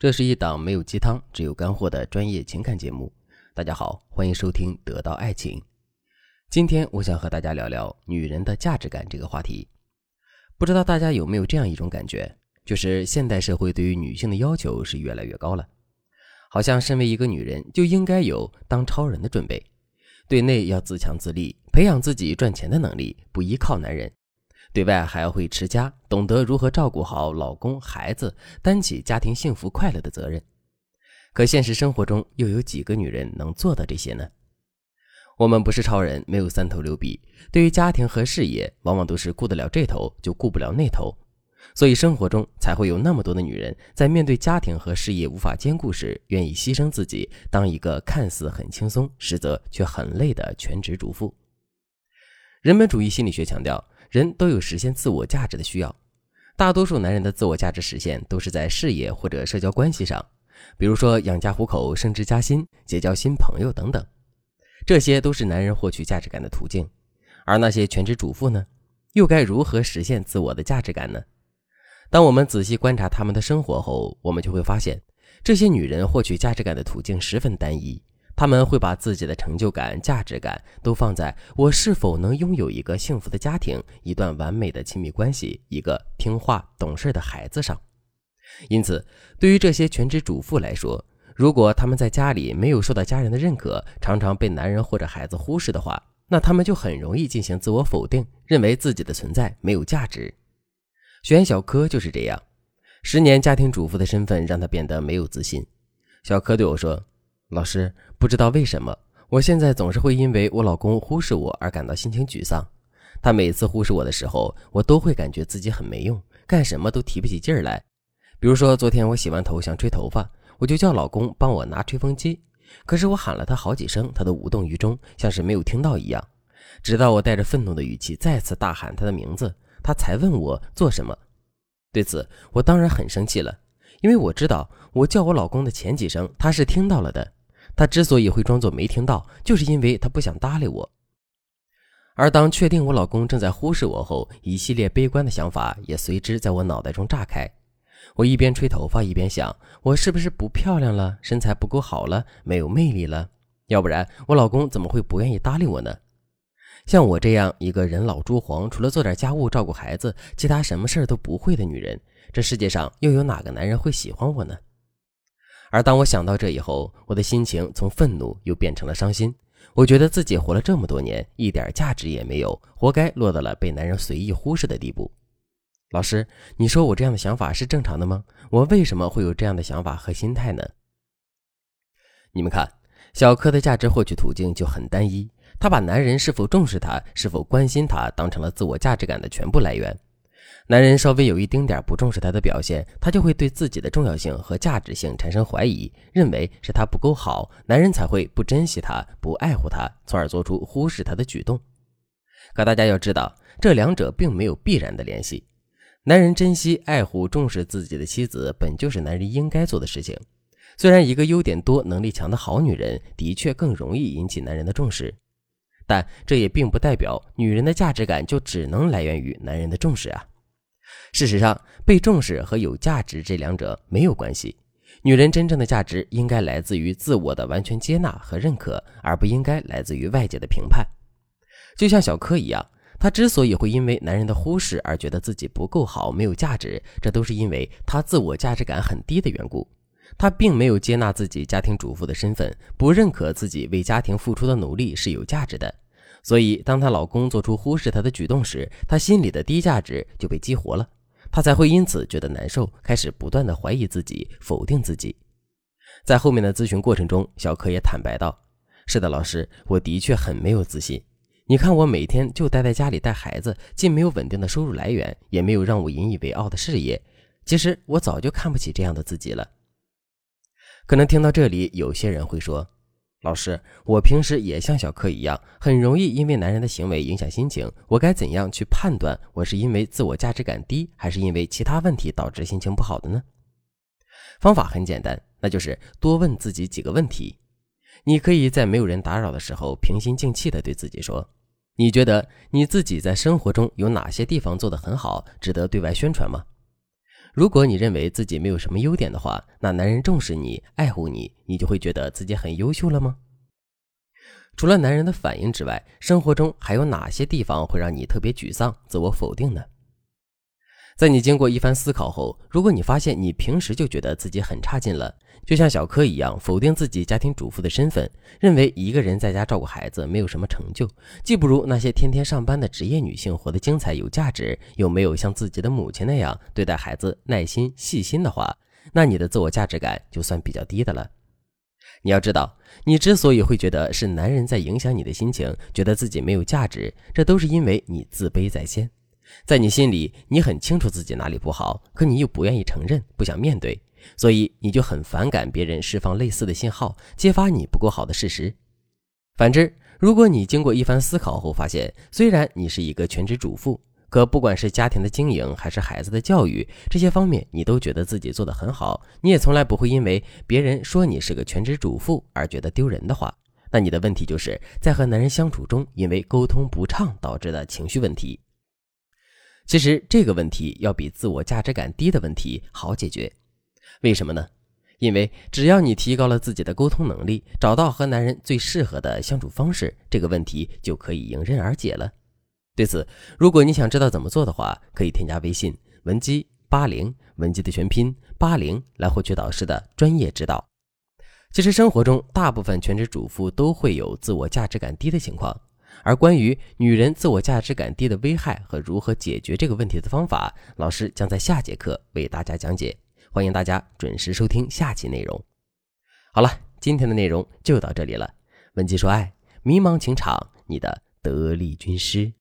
这是一档没有鸡汤，只有干货的专业情感节目。大家好，欢迎收听《得到爱情》。今天我想和大家聊聊女人的价值感这个话题。不知道大家有没有这样一种感觉，就是现代社会对于女性的要求是越来越高了，好像身为一个女人就应该有当超人的准备，对内要自强自立，培养自己赚钱的能力，不依靠男人。对外还要会持家，懂得如何照顾好老公、孩子，担起家庭幸福快乐的责任。可现实生活中又有几个女人能做到这些呢？我们不是超人，没有三头六臂，对于家庭和事业，往往都是顾得了这头就顾不了那头，所以生活中才会有那么多的女人在面对家庭和事业无法兼顾时，愿意牺牲自己，当一个看似很轻松，实则却很累的全职主妇。人本主义心理学强调。人都有实现自我价值的需要，大多数男人的自我价值实现都是在事业或者社交关系上，比如说养家糊口、升职加薪、结交新朋友等等，这些都是男人获取价值感的途径。而那些全职主妇呢，又该如何实现自我的价值感呢？当我们仔细观察他们的生活后，我们就会发现，这些女人获取价值感的途径十分单一。他们会把自己的成就感、价值感都放在我是否能拥有一个幸福的家庭、一段完美的亲密关系、一个听话懂事的孩子上。因此，对于这些全职主妇来说，如果他们在家里没有受到家人的认可，常常被男人或者孩子忽视的话，那他们就很容易进行自我否定，认为自己的存在没有价值。选小柯就是这样，十年家庭主妇的身份让他变得没有自信。小柯对我说。老师，不知道为什么，我现在总是会因为我老公忽视我而感到心情沮丧。他每次忽视我的时候，我都会感觉自己很没用，干什么都提不起劲儿来。比如说，昨天我洗完头想吹头发，我就叫老公帮我拿吹风机，可是我喊了他好几声，他都无动于衷，像是没有听到一样。直到我带着愤怒的语气再次大喊他的名字，他才问我做什么。对此，我当然很生气了，因为我知道我叫我老公的前几声他是听到了的。他之所以会装作没听到，就是因为他不想搭理我。而当确定我老公正在忽视我后，一系列悲观的想法也随之在我脑袋中炸开。我一边吹头发，一边想：我是不是不漂亮了？身材不够好了？没有魅力了？要不然我老公怎么会不愿意搭理我呢？像我这样一个人老珠黄，除了做点家务、照顾孩子，其他什么事儿都不会的女人，这世界上又有哪个男人会喜欢我呢？而当我想到这以后，我的心情从愤怒又变成了伤心。我觉得自己活了这么多年，一点价值也没有，活该落到了被男人随意忽视的地步。老师，你说我这样的想法是正常的吗？我为什么会有这样的想法和心态呢？你们看，小柯的价值获取途径就很单一，他把男人是否重视他、是否关心他当成了自我价值感的全部来源。男人稍微有一丁点不重视她的表现，她就会对自己的重要性和价值性产生怀疑，认为是她不够好，男人才会不珍惜她、不爱护她，从而做出忽视她的举动。可大家要知道，这两者并没有必然的联系。男人珍惜、爱护、重视自己的妻子，本就是男人应该做的事情。虽然一个优点多、能力强的好女人的确更容易引起男人的重视，但这也并不代表女人的价值感就只能来源于男人的重视啊。事实上，被重视和有价值这两者没有关系。女人真正的价值应该来自于自我的完全接纳和认可，而不应该来自于外界的评判。就像小柯一样，她之所以会因为男人的忽视而觉得自己不够好、没有价值，这都是因为她自我价值感很低的缘故。她并没有接纳自己家庭主妇的身份，不认可自己为家庭付出的努力是有价值的。所以，当她老公做出忽视她的举动时，她心里的低价值就被激活了，她才会因此觉得难受，开始不断的怀疑自己，否定自己。在后面的咨询过程中，小柯也坦白道：“是的，老师，我的确很没有自信。你看，我每天就待在家里带孩子，既没有稳定的收入来源，也没有让我引以为傲的事业。其实，我早就看不起这样的自己了。”可能听到这里，有些人会说。老师，我平时也像小柯一样，很容易因为男人的行为影响心情。我该怎样去判断我是因为自我价值感低，还是因为其他问题导致心情不好的呢？方法很简单，那就是多问自己几个问题。你可以在没有人打扰的时候，平心静气地对自己说：“你觉得你自己在生活中有哪些地方做得很好，值得对外宣传吗？”如果你认为自己没有什么优点的话，那男人重视你、爱护你，你就会觉得自己很优秀了吗？除了男人的反应之外，生活中还有哪些地方会让你特别沮丧、自我否定呢？在你经过一番思考后，如果你发现你平时就觉得自己很差劲了，就像小柯一样否定自己家庭主妇的身份，认为一个人在家照顾孩子没有什么成就，既不如那些天天上班的职业女性活得精彩有价值，又没有像自己的母亲那样对待孩子耐心细心的话，那你的自我价值感就算比较低的了。你要知道，你之所以会觉得是男人在影响你的心情，觉得自己没有价值，这都是因为你自卑在先。在你心里，你很清楚自己哪里不好，可你又不愿意承认，不想面对，所以你就很反感别人释放类似的信号，揭发你不够好的事实。反之，如果你经过一番思考后发现，虽然你是一个全职主妇，可不管是家庭的经营还是孩子的教育这些方面，你都觉得自己做得很好，你也从来不会因为别人说你是个全职主妇而觉得丢人的话，那你的问题就是在和男人相处中，因为沟通不畅导致的情绪问题。其实这个问题要比自我价值感低的问题好解决，为什么呢？因为只要你提高了自己的沟通能力，找到和男人最适合的相处方式，这个问题就可以迎刃而解了。对此，如果你想知道怎么做的话，可以添加微信文姬八零，文姬的全拼八零，来获取导师的专业指导。其实生活中大部分全职主妇都会有自我价值感低的情况。而关于女人自我价值感低的危害和如何解决这个问题的方法，老师将在下节课为大家讲解。欢迎大家准时收听下期内容。好了，今天的内容就到这里了。文姬说爱，迷茫情场，你的得力军师。